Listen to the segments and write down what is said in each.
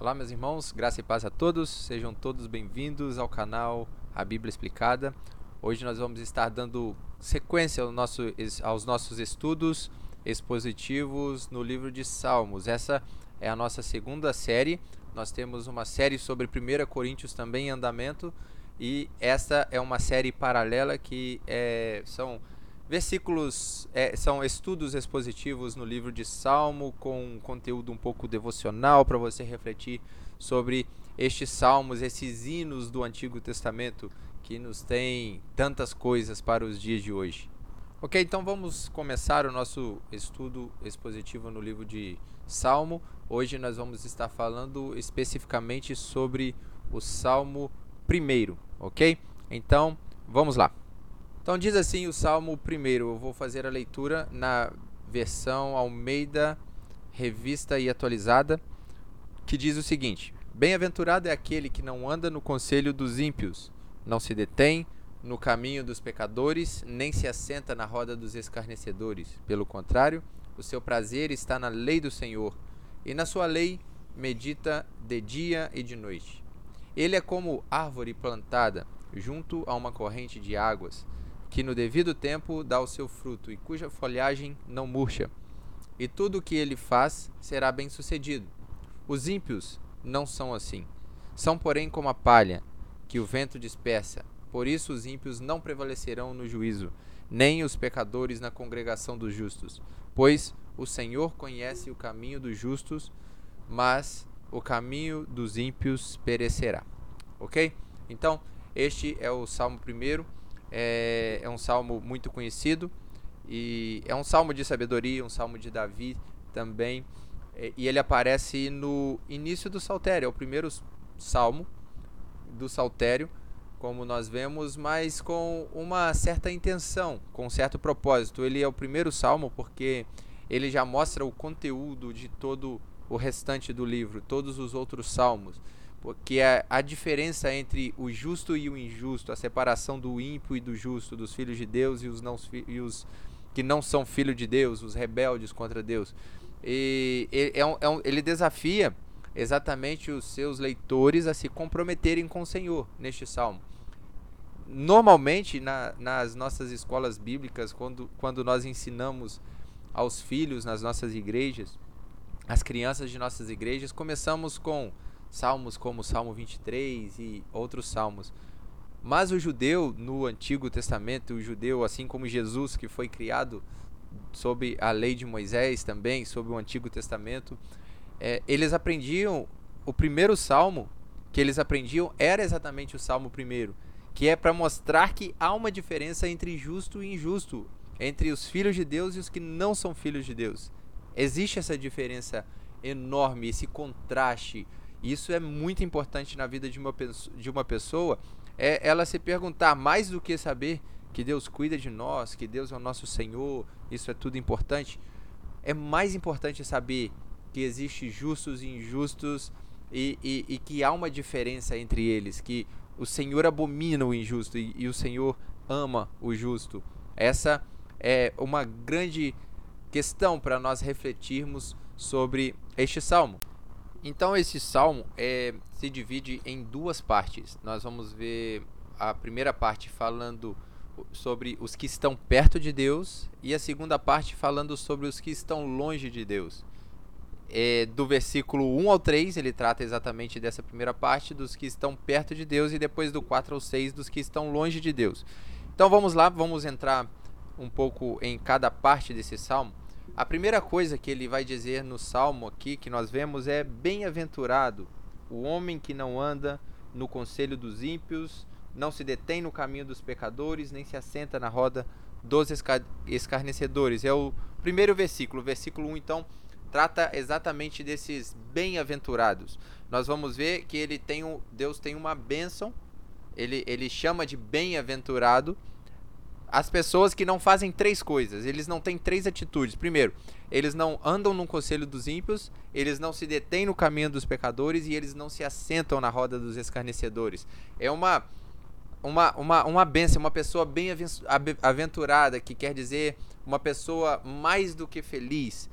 Olá, meus irmãos, graça e paz a todos, sejam todos bem-vindos ao canal A Bíblia Explicada. Hoje nós vamos estar dando sequência ao nosso, aos nossos estudos expositivos no livro de Salmos. Essa é a nossa segunda série. Nós temos uma série sobre 1 Coríntios também em andamento e essa é uma série paralela que é, são Versículos é, são estudos expositivos no livro de Salmo, com conteúdo um pouco devocional para você refletir sobre estes salmos, esses hinos do Antigo Testamento que nos tem tantas coisas para os dias de hoje. Ok, então vamos começar o nosso estudo expositivo no livro de Salmo. Hoje nós vamos estar falando especificamente sobre o Salmo primeiro, ok? Então vamos lá. Então diz assim o Salmo primeiro. Eu vou fazer a leitura na versão Almeida Revista e Atualizada, que diz o seguinte: Bem-aventurado é aquele que não anda no conselho dos ímpios, não se detém no caminho dos pecadores, nem se assenta na roda dos escarnecedores. Pelo contrário, o seu prazer está na lei do Senhor, e na sua lei medita de dia e de noite. Ele é como árvore plantada junto a uma corrente de águas, que no devido tempo dá o seu fruto e cuja folhagem não murcha. E tudo o que ele faz será bem sucedido. Os ímpios não são assim. São, porém, como a palha que o vento dispersa. Por isso os ímpios não prevalecerão no juízo, nem os pecadores na congregação dos justos. Pois o Senhor conhece o caminho dos justos, mas o caminho dos ímpios perecerá. Ok? Então, este é o Salmo 1 é, é um salmo muito conhecido e é um salmo de sabedoria, um salmo de Davi também. É, e ele aparece no início do saltério, é o primeiro salmo do saltério, como nós vemos, mas com uma certa intenção, com um certo propósito. Ele é o primeiro salmo porque ele já mostra o conteúdo de todo o restante do livro, todos os outros salmos porque a, a diferença entre o justo e o injusto, a separação do ímpio e do justo, dos filhos de Deus e os, não, e os que não são filhos de Deus, os rebeldes contra Deus. E, é um, é um, ele desafia exatamente os seus leitores a se comprometerem com o Senhor neste salmo. Normalmente, na, nas nossas escolas bíblicas, quando, quando nós ensinamos aos filhos nas nossas igrejas, as crianças de nossas igrejas, começamos com salmos como o Salmo 23 e outros salmos. Mas o judeu no Antigo Testamento, o judeu, assim como Jesus, que foi criado sob a lei de Moisés também, sob o Antigo Testamento, é, eles aprendiam o primeiro salmo que eles aprendiam era exatamente o salmo primeiro, que é para mostrar que há uma diferença entre justo e injusto, entre os filhos de Deus e os que não são filhos de Deus. Existe essa diferença enorme, esse contraste isso é muito importante na vida de uma, de uma pessoa, é ela se perguntar mais do que saber que Deus cuida de nós, que Deus é o nosso Senhor, isso é tudo importante. É mais importante saber que existe justos e injustos e, e, e que há uma diferença entre eles, que o Senhor abomina o injusto e, e o Senhor ama o justo. Essa é uma grande questão para nós refletirmos sobre este salmo. Então esse salmo é, se divide em duas partes. Nós vamos ver a primeira parte falando sobre os que estão perto de Deus e a segunda parte falando sobre os que estão longe de Deus. É, do versículo 1 ao 3, ele trata exatamente dessa primeira parte, dos que estão perto de Deus, e depois do 4 ao 6, dos que estão longe de Deus. Então vamos lá, vamos entrar um pouco em cada parte desse salmo. A primeira coisa que ele vai dizer no salmo aqui que nós vemos é: Bem-aventurado o homem que não anda no conselho dos ímpios, não se detém no caminho dos pecadores, nem se assenta na roda dos escarnecedores. É o primeiro versículo. O versículo 1, então, trata exatamente desses bem-aventurados. Nós vamos ver que ele tem um, Deus tem uma bênção, ele, ele chama de bem-aventurado as pessoas que não fazem três coisas. Eles não têm três atitudes. Primeiro, eles não andam no conselho dos ímpios, eles não se detêm no caminho dos pecadores e eles não se assentam na roda dos escarnecedores. É uma uma, uma, uma benção, uma pessoa bem aventurada, que quer dizer uma pessoa mais do que feliz.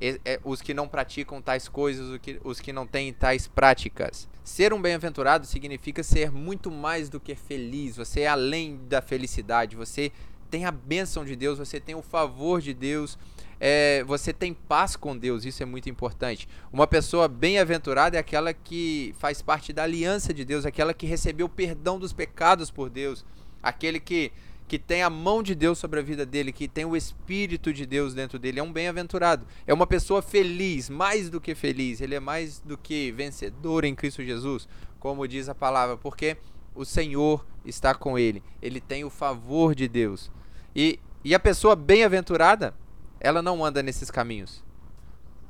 é, os que não praticam tais coisas, os que, os que não têm tais práticas. Ser um bem-aventurado significa ser muito mais do que feliz, você é além da felicidade, você tem a bênção de Deus, você tem o favor de Deus, é, você tem paz com Deus, isso é muito importante. Uma pessoa bem-aventurada é aquela que faz parte da aliança de Deus, aquela que recebeu perdão dos pecados por Deus, aquele que que tem a mão de Deus sobre a vida dele, que tem o Espírito de Deus dentro dele, é um bem-aventurado. É uma pessoa feliz, mais do que feliz. Ele é mais do que vencedor em Cristo Jesus, como diz a palavra, porque o Senhor está com ele. Ele tem o favor de Deus. E, e a pessoa bem-aventurada, ela não anda nesses caminhos.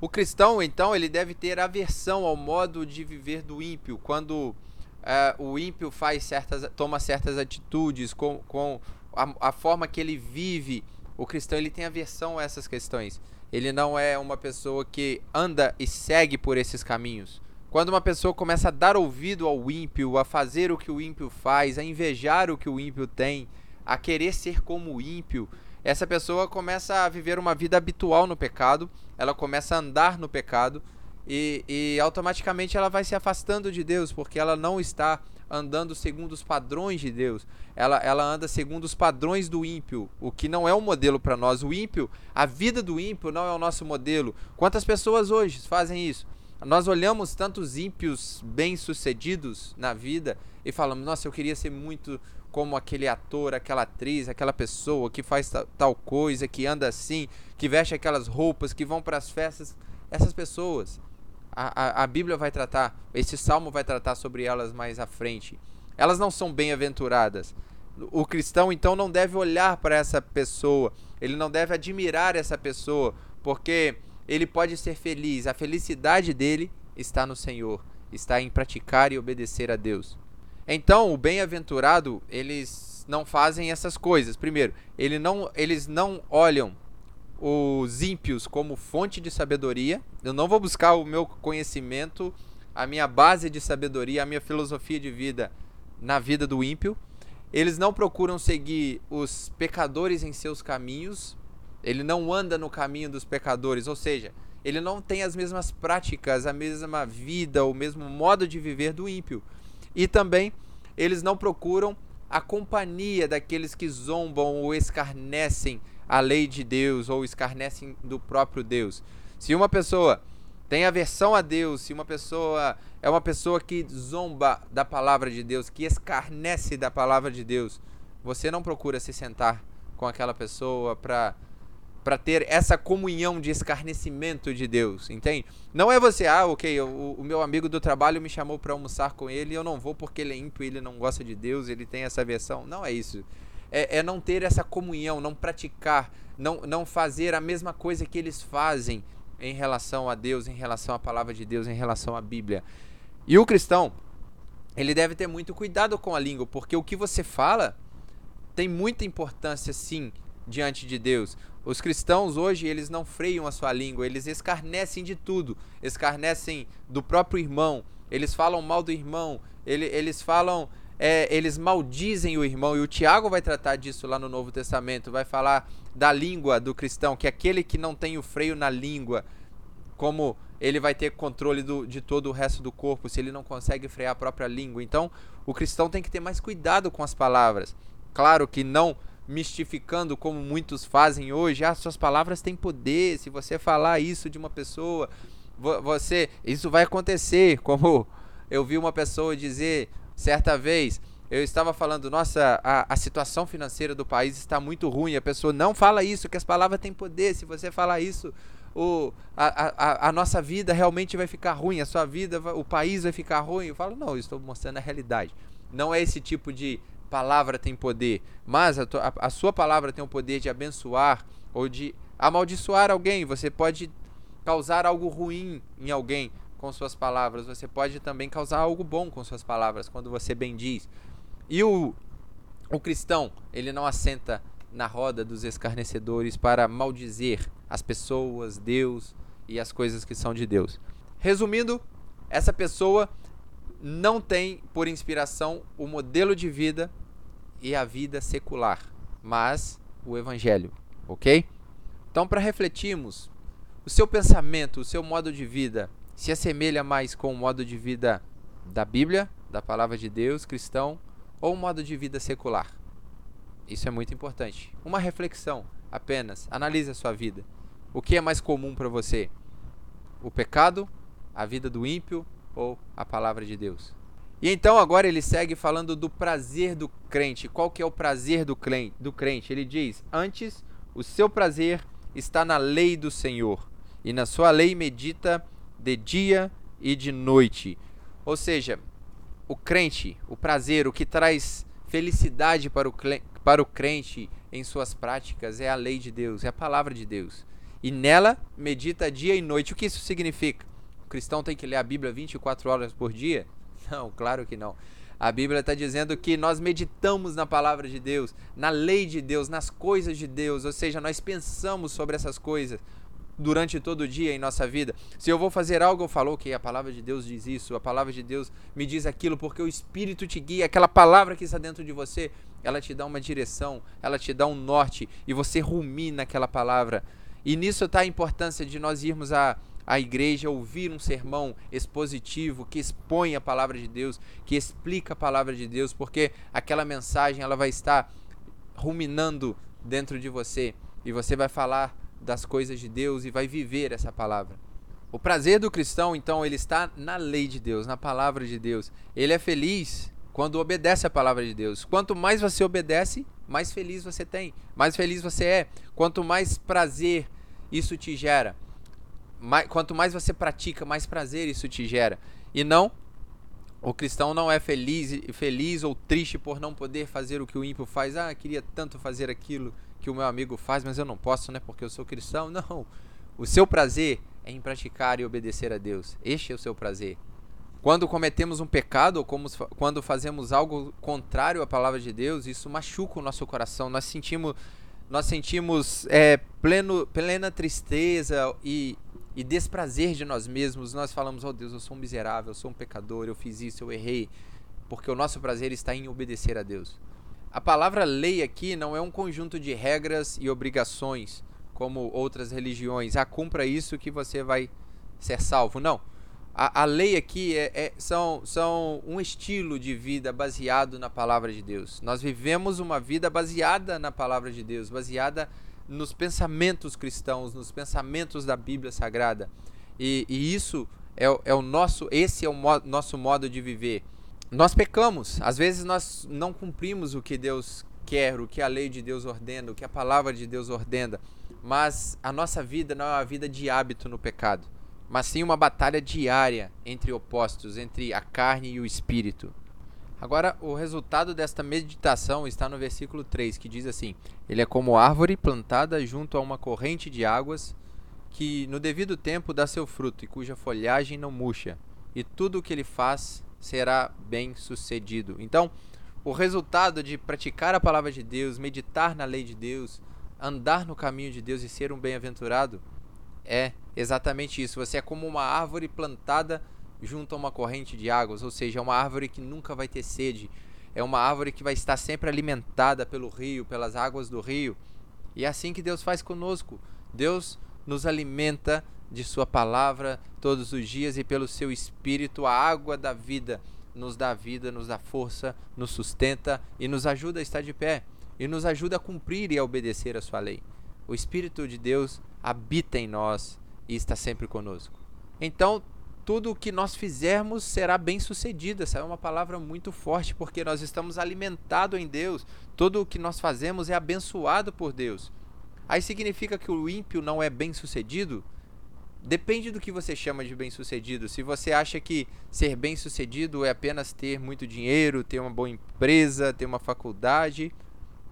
O cristão, então, ele deve ter aversão ao modo de viver do ímpio, quando uh, o ímpio faz certas, toma certas atitudes com, com a, a forma que ele vive, o cristão ele tem aversão a essas questões. Ele não é uma pessoa que anda e segue por esses caminhos. Quando uma pessoa começa a dar ouvido ao ímpio, a fazer o que o ímpio faz, a invejar o que o ímpio tem, a querer ser como o ímpio, essa pessoa começa a viver uma vida habitual no pecado, ela começa a andar no pecado e, e automaticamente ela vai se afastando de Deus, porque ela não está andando segundo os padrões de Deus. Ela, ela anda segundo os padrões do ímpio, o que não é um modelo para nós. O ímpio, a vida do ímpio não é o nosso modelo. Quantas pessoas hoje fazem isso? Nós olhamos tantos ímpios bem-sucedidos na vida e falamos: nossa, eu queria ser muito como aquele ator, aquela atriz, aquela pessoa que faz tal coisa, que anda assim, que veste aquelas roupas, que vão para as festas. Essas pessoas a, a, Bíblia vai tratar, esse salmo vai tratar sobre elas mais à frente. Elas não são bem-aventuradas. O cristão então não deve olhar para essa pessoa, ele não deve admirar essa pessoa, porque ele pode ser feliz. A felicidade dele está no Senhor, está em praticar e obedecer a Deus. Então, o bem-aventurado, eles não fazem essas coisas. Primeiro, ele não, eles não olham os ímpios como fonte de sabedoria. Eu não vou buscar o meu conhecimento, a minha base de sabedoria, a minha filosofia de vida na vida do ímpio. Eles não procuram seguir os pecadores em seus caminhos. Ele não anda no caminho dos pecadores, ou seja, ele não tem as mesmas práticas, a mesma vida, o mesmo modo de viver do ímpio. E também eles não procuram a companhia daqueles que zombam ou escarnecem a lei de Deus ou escarnecem do próprio Deus. Se uma pessoa tem aversão a Deus, se uma pessoa é uma pessoa que zomba da palavra de Deus, que escarnece da palavra de Deus, você não procura se sentar com aquela pessoa para para ter essa comunhão de escarnecimento de Deus, entende? Não é você, ah, ok, o, o meu amigo do trabalho me chamou para almoçar com ele eu não vou porque ele é ímpio, ele não gosta de Deus, ele tem essa versão. Não é isso é, é não ter essa comunhão, não praticar, não, não fazer a mesma coisa que eles fazem em relação a Deus, em relação à palavra de Deus, em relação à Bíblia. E o cristão, ele deve ter muito cuidado com a língua, porque o que você fala tem muita importância sim diante de Deus. Os cristãos hoje, eles não freiam a sua língua, eles escarnecem de tudo, escarnecem do próprio irmão, eles falam mal do irmão, ele, eles falam é, eles maldizem o irmão, e o Tiago vai tratar disso lá no Novo Testamento, vai falar da língua do cristão, que é aquele que não tem o freio na língua, como ele vai ter controle do, de todo o resto do corpo, se ele não consegue frear a própria língua. Então, o cristão tem que ter mais cuidado com as palavras. Claro que não mistificando como muitos fazem hoje, ah, suas palavras têm poder, se você falar isso de uma pessoa, você, isso vai acontecer, como eu vi uma pessoa dizer, Certa vez eu estava falando, nossa, a, a situação financeira do país está muito ruim. A pessoa não fala isso, que as palavras têm poder. Se você falar isso, o, a, a, a nossa vida realmente vai ficar ruim, a sua vida, o país vai ficar ruim. Eu falo, não, eu estou mostrando a realidade. Não é esse tipo de palavra tem poder, mas a, a, a sua palavra tem o poder de abençoar ou de amaldiçoar alguém. Você pode causar algo ruim em alguém com suas palavras, você pode também causar algo bom com suas palavras quando você bendiz. E o, o cristão, ele não assenta na roda dos escarnecedores para maldizer as pessoas, Deus e as coisas que são de Deus. Resumindo, essa pessoa não tem por inspiração o modelo de vida e a vida secular, mas o evangelho, ok? Então, para refletirmos o seu pensamento, o seu modo de vida se assemelha mais com o modo de vida da Bíblia, da palavra de Deus, cristão, ou um modo de vida secular? Isso é muito importante. Uma reflexão apenas. Analise a sua vida. O que é mais comum para você? O pecado, a vida do ímpio ou a palavra de Deus? E então agora ele segue falando do prazer do crente. Qual que é o prazer do crente? Ele diz: "Antes, o seu prazer está na lei do Senhor, e na sua lei medita de dia e de noite." Ou seja, o crente, o prazer, o que traz felicidade para o, para o crente em suas práticas é a lei de Deus, é a palavra de Deus. E nela medita dia e noite. O que isso significa? O cristão tem que ler a Bíblia 24 horas por dia? Não, claro que não. A Bíblia está dizendo que nós meditamos na palavra de Deus, na lei de Deus, nas coisas de Deus, ou seja, nós pensamos sobre essas coisas durante todo o dia em nossa vida. Se eu vou fazer algo, eu falo, ok, a palavra de Deus diz isso, a palavra de Deus me diz aquilo, porque o Espírito te guia, aquela palavra que está dentro de você, ela te dá uma direção, ela te dá um norte e você rumina aquela palavra. E nisso está a importância de nós irmos à, à igreja, ouvir um sermão expositivo que expõe a palavra de Deus, que explica a palavra de Deus, porque aquela mensagem ela vai estar ruminando dentro de você e você vai falar das coisas de Deus e vai viver essa palavra. O prazer do cristão, então, ele está na lei de Deus, na palavra de Deus. Ele é feliz quando obedece a palavra de Deus. Quanto mais você obedece, mais feliz você tem, mais feliz você é. Quanto mais prazer isso te gera, mais, quanto mais você pratica, mais prazer isso te gera. E não, o cristão não é feliz, feliz ou triste por não poder fazer o que o ímpio faz. Ah, queria tanto fazer aquilo que o meu amigo faz, mas eu não posso, né? Porque eu sou cristão. Não. O seu prazer é em praticar e obedecer a Deus. Este é o seu prazer. Quando cometemos um pecado ou como, quando fazemos algo contrário à palavra de Deus, isso machuca o nosso coração. Nós sentimos, nós sentimos é, pleno, plena tristeza e, e desprazer de nós mesmos. Nós falamos: Oh Deus, eu sou um miserável, eu sou um pecador, eu fiz isso, eu errei. Porque o nosso prazer está em obedecer a Deus. A palavra lei aqui não é um conjunto de regras e obrigações, como outras religiões. Ah, cumpra isso que você vai ser salvo. Não. A, a lei aqui é, é, são, são um estilo de vida baseado na palavra de Deus. Nós vivemos uma vida baseada na palavra de Deus, baseada nos pensamentos cristãos, nos pensamentos da Bíblia Sagrada. E, e isso é, é, o nosso, esse é o mo nosso modo de viver nós pecamos. Às vezes nós não cumprimos o que Deus quer, o que a lei de Deus ordena, o que a palavra de Deus ordena. Mas a nossa vida não é uma vida de hábito no pecado, mas sim uma batalha diária entre opostos, entre a carne e o espírito. Agora, o resultado desta meditação está no versículo 3, que diz assim: Ele é como árvore plantada junto a uma corrente de águas, que no devido tempo dá seu fruto e cuja folhagem não murcha, e tudo o que ele faz será bem sucedido. Então, o resultado de praticar a palavra de Deus, meditar na lei de Deus, andar no caminho de Deus e ser um bem-aventurado é exatamente isso. Você é como uma árvore plantada junto a uma corrente de águas, ou seja, é uma árvore que nunca vai ter sede, é uma árvore que vai estar sempre alimentada pelo rio, pelas águas do rio. E é assim que Deus faz conosco. Deus nos alimenta de Sua palavra todos os dias e pelo Seu Espírito, a água da vida nos dá vida, nos dá força, nos sustenta e nos ajuda a estar de pé e nos ajuda a cumprir e a obedecer a Sua lei. O Espírito de Deus habita em nós e está sempre conosco. Então, tudo o que nós fizermos será bem sucedido. Essa é uma palavra muito forte, porque nós estamos alimentados em Deus. Tudo o que nós fazemos é abençoado por Deus. Aí significa que o ímpio não é bem sucedido? Depende do que você chama de bem-sucedido. Se você acha que ser bem-sucedido é apenas ter muito dinheiro, ter uma boa empresa, ter uma faculdade,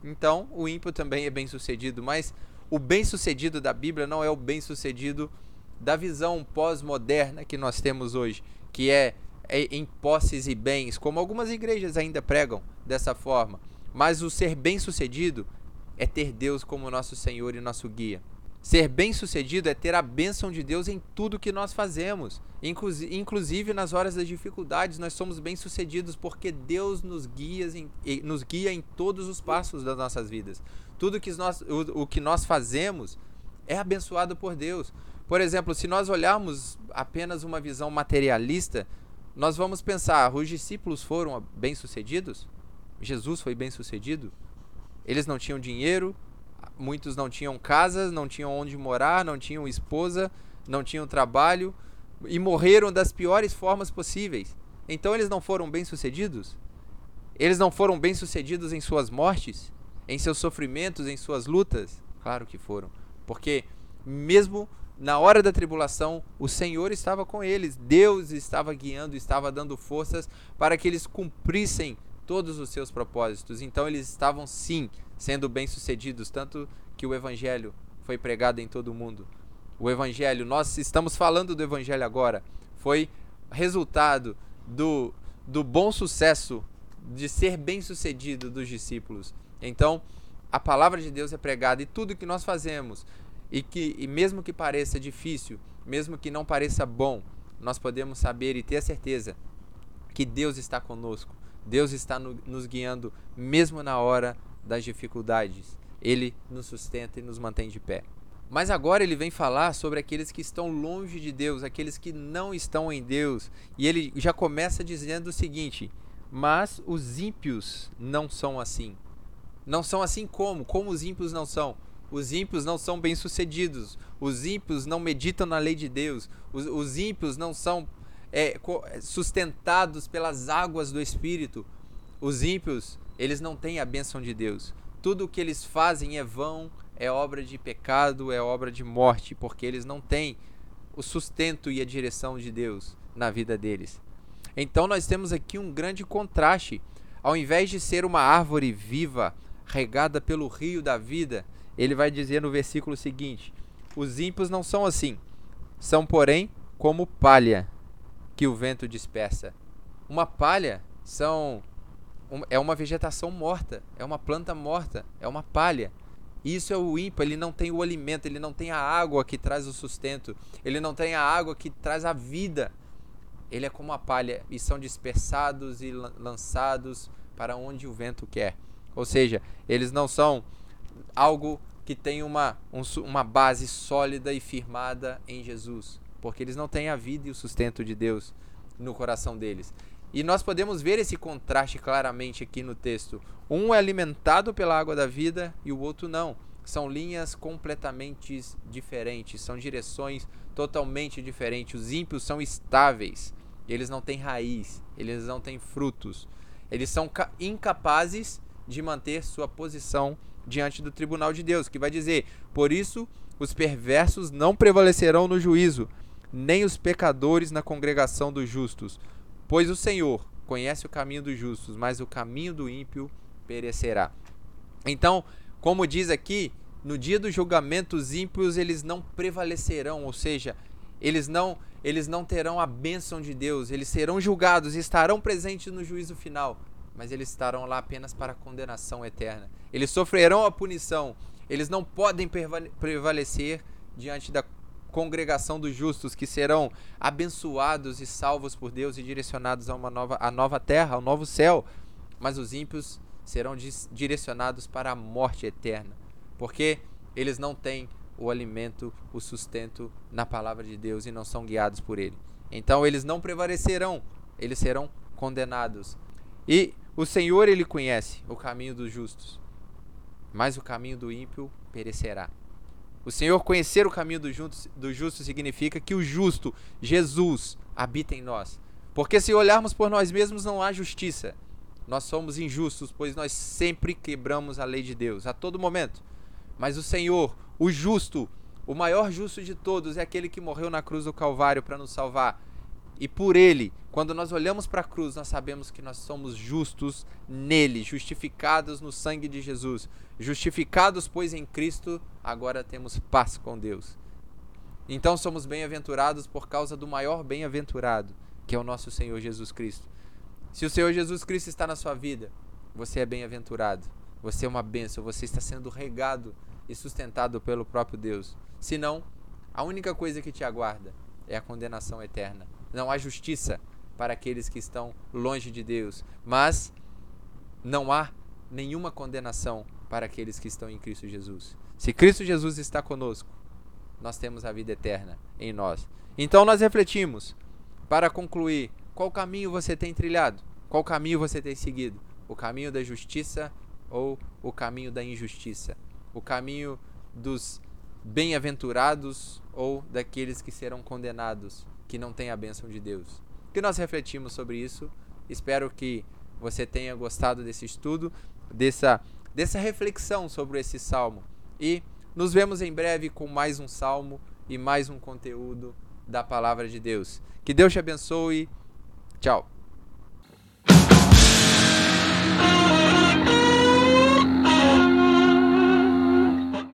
então o ímpio também é bem-sucedido. Mas o bem-sucedido da Bíblia não é o bem-sucedido da visão pós-moderna que nós temos hoje, que é, é em posses e bens, como algumas igrejas ainda pregam dessa forma. Mas o ser bem-sucedido é ter Deus como nosso Senhor e nosso guia. Ser bem-sucedido é ter a bênção de Deus em tudo que nós fazemos. Inclusive nas horas das dificuldades, nós somos bem-sucedidos porque Deus nos guia, em, nos guia em todos os passos das nossas vidas. Tudo que nós, o, o que nós fazemos é abençoado por Deus. Por exemplo, se nós olharmos apenas uma visão materialista, nós vamos pensar: os discípulos foram bem-sucedidos? Jesus foi bem-sucedido? Eles não tinham dinheiro, muitos não tinham casas, não tinham onde morar, não tinham esposa, não tinham trabalho e morreram das piores formas possíveis. Então eles não foram bem-sucedidos? Eles não foram bem-sucedidos em suas mortes, em seus sofrimentos, em suas lutas? Claro que foram, porque mesmo na hora da tribulação, o Senhor estava com eles, Deus estava guiando, estava dando forças para que eles cumprissem todos os seus propósitos. Então eles estavam sim sendo bem-sucedidos, tanto que o evangelho foi pregado em todo o mundo. O evangelho, nós estamos falando do evangelho agora, foi resultado do, do bom sucesso de ser bem-sucedido dos discípulos. Então, a palavra de Deus é pregada e tudo que nós fazemos, e que e mesmo que pareça difícil, mesmo que não pareça bom, nós podemos saber e ter a certeza que Deus está conosco. Deus está no, nos guiando mesmo na hora das dificuldades. Ele nos sustenta e nos mantém de pé. Mas agora ele vem falar sobre aqueles que estão longe de Deus, aqueles que não estão em Deus. E ele já começa dizendo o seguinte: Mas os ímpios não são assim. Não são assim como? Como os ímpios não são? Os ímpios não são bem-sucedidos. Os ímpios não meditam na lei de Deus. Os, os ímpios não são é, sustentados pelas águas do Espírito. Os ímpios eles não têm a bênção de Deus. Tudo o que eles fazem é vão, é obra de pecado, é obra de morte, porque eles não têm o sustento e a direção de Deus na vida deles. Então nós temos aqui um grande contraste. Ao invés de ser uma árvore viva, regada pelo rio da vida, ele vai dizer no versículo seguinte: Os ímpios não são assim, são, porém, como palha que o vento dispersa. Uma palha são é uma vegetação morta, é uma planta morta, é uma palha. Isso é o ímpio, ele não tem o alimento, ele não tem a água que traz o sustento, ele não tem a água que traz a vida. Ele é como a palha e são dispersados e lançados para onde o vento quer. Ou seja, eles não são algo que tem uma, um, uma base sólida e firmada em Jesus, porque eles não têm a vida e o sustento de Deus no coração deles. E nós podemos ver esse contraste claramente aqui no texto. Um é alimentado pela água da vida e o outro não. São linhas completamente diferentes, são direções totalmente diferentes. Os ímpios são estáveis, eles não têm raiz, eles não têm frutos. Eles são incapazes de manter sua posição diante do tribunal de Deus, que vai dizer: Por isso os perversos não prevalecerão no juízo, nem os pecadores na congregação dos justos Pois o Senhor conhece o caminho dos justos, mas o caminho do ímpio perecerá. Então, como diz aqui, no dia do julgamento os ímpios eles não prevalecerão, ou seja, eles não eles não terão a bênção de Deus, eles serão julgados e estarão presentes no juízo final, mas eles estarão lá apenas para a condenação eterna. Eles sofrerão a punição, eles não podem prevalecer diante da congregação dos justos que serão abençoados e salvos por Deus e direcionados a uma nova, a nova terra, ao novo céu. Mas os ímpios serão direcionados para a morte eterna, porque eles não têm o alimento, o sustento na palavra de Deus e não são guiados por ele. Então eles não prevalecerão, eles serão condenados. E o Senhor ele conhece o caminho dos justos, mas o caminho do ímpio perecerá. O Senhor conhecer o caminho do justo, do justo significa que o justo, Jesus, habita em nós. Porque se olharmos por nós mesmos, não há justiça. Nós somos injustos, pois nós sempre quebramos a lei de Deus, a todo momento. Mas o Senhor, o justo, o maior justo de todos, é aquele que morreu na cruz do Calvário para nos salvar. E por ele, quando nós olhamos para a cruz, nós sabemos que nós somos justos nele, justificados no sangue de Jesus. Justificados, pois, em Cristo, agora temos paz com Deus. Então somos bem-aventurados por causa do maior bem-aventurado, que é o nosso Senhor Jesus Cristo. Se o Senhor Jesus Cristo está na sua vida, você é bem-aventurado. Você é uma bênção, você está sendo regado e sustentado pelo próprio Deus. Se não, a única coisa que te aguarda é a condenação eterna. Não há justiça para aqueles que estão longe de Deus, mas não há nenhuma condenação para aqueles que estão em Cristo Jesus. Se Cristo Jesus está conosco, nós temos a vida eterna em nós. Então nós refletimos, para concluir, qual caminho você tem trilhado? Qual caminho você tem seguido? O caminho da justiça ou o caminho da injustiça? O caminho dos bem-aventurados ou daqueles que serão condenados, que não têm a bênção de Deus? Que nós refletimos sobre isso. Espero que você tenha gostado desse estudo, dessa, dessa reflexão sobre esse salmo. E nos vemos em breve com mais um salmo e mais um conteúdo da palavra de Deus. Que Deus te abençoe. Tchau.